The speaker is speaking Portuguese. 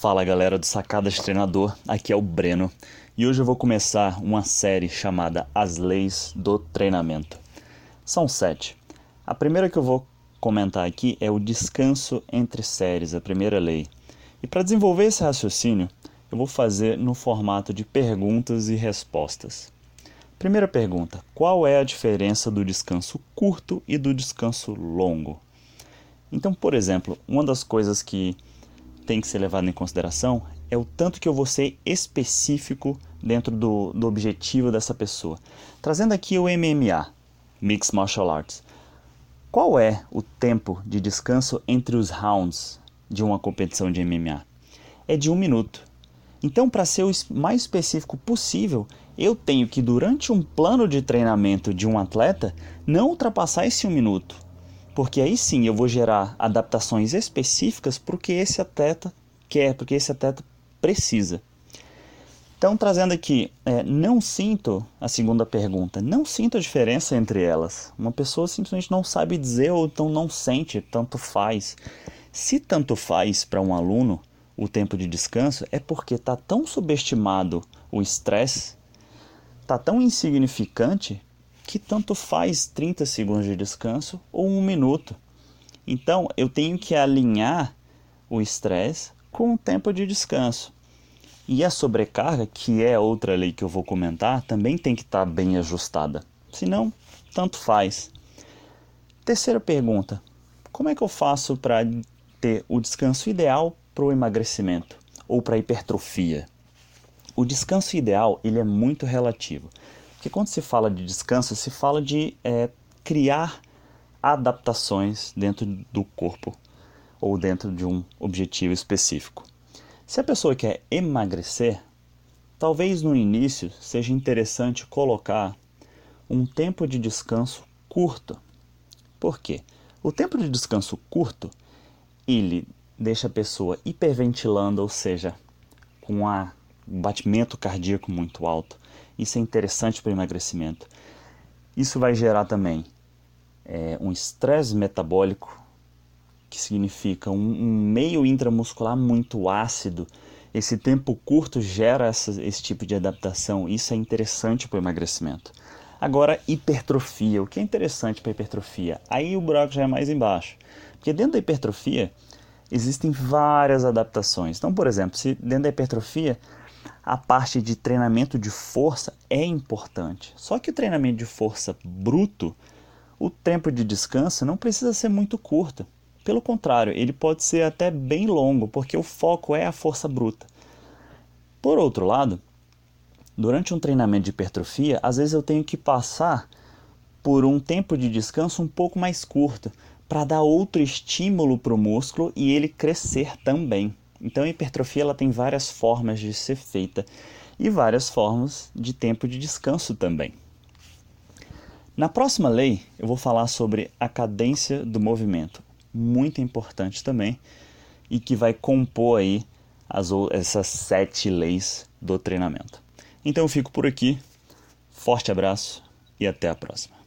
Fala galera do Sacada de Treinador, aqui é o Breno e hoje eu vou começar uma série chamada As Leis do Treinamento. São sete. A primeira que eu vou comentar aqui é o descanso entre séries, a primeira lei. E para desenvolver esse raciocínio, eu vou fazer no formato de perguntas e respostas. Primeira pergunta: qual é a diferença do descanso curto e do descanso longo? Então, por exemplo, uma das coisas que tem que ser levado em consideração é o tanto que eu vou ser específico dentro do, do objetivo dessa pessoa. Trazendo aqui o MMA, Mixed Martial Arts. Qual é o tempo de descanso entre os rounds de uma competição de MMA? É de um minuto. Então, para ser o mais específico possível, eu tenho que, durante um plano de treinamento de um atleta, não ultrapassar esse um minuto porque aí sim eu vou gerar adaptações específicas para o que esse atleta quer, porque esse atleta precisa. Então, trazendo aqui, é, não sinto a segunda pergunta, não sinto a diferença entre elas. Uma pessoa simplesmente não sabe dizer ou então não sente, tanto faz. Se tanto faz para um aluno o tempo de descanso, é porque está tão subestimado o estresse, está tão insignificante que tanto faz 30 segundos de descanso ou um minuto. Então eu tenho que alinhar o estresse com o tempo de descanso. E a sobrecarga, que é outra lei que eu vou comentar, também tem que estar tá bem ajustada. Senão, tanto faz. Terceira pergunta: como é que eu faço para ter o descanso ideal para o emagrecimento ou para a hipertrofia? O descanso ideal ele é muito relativo. Porque quando se fala de descanso, se fala de é, criar adaptações dentro do corpo ou dentro de um objetivo específico. Se a pessoa quer emagrecer, talvez no início seja interessante colocar um tempo de descanso curto. Por quê? O tempo de descanso curto, ele deixa a pessoa hiperventilando, ou seja, com um batimento cardíaco muito alto, isso é interessante para o emagrecimento. Isso vai gerar também é, um estresse metabólico, que significa um, um, meio intramuscular muito ácido. Esse tempo curto gera essa, esse tipo de adaptação. Isso é interessante para o emagrecimento. Agora, hipertrofia. O que é interessante para a hipertrofia? Aí o buraco já é mais embaixo. Porque dentro da hipertrofia existem várias adaptações. Então, por exemplo, se dentro da hipertrofia a parte de treinamento de força é importante. Só que o treinamento de força bruto, o tempo de descanso não precisa ser muito curto. Pelo contrário, ele pode ser até bem longo, porque o foco é a força bruta. Por outro lado, durante um treinamento de hipertrofia, às vezes eu tenho que passar por um tempo de descanso um pouco mais curto, para dar outro estímulo para o músculo e ele crescer também. Então a hipertrofia ela tem várias formas de ser feita e várias formas de tempo de descanso também. Na próxima lei, eu vou falar sobre a cadência do movimento, muito importante também, e que vai compor aí as, essas sete leis do treinamento. Então eu fico por aqui, forte abraço e até a próxima.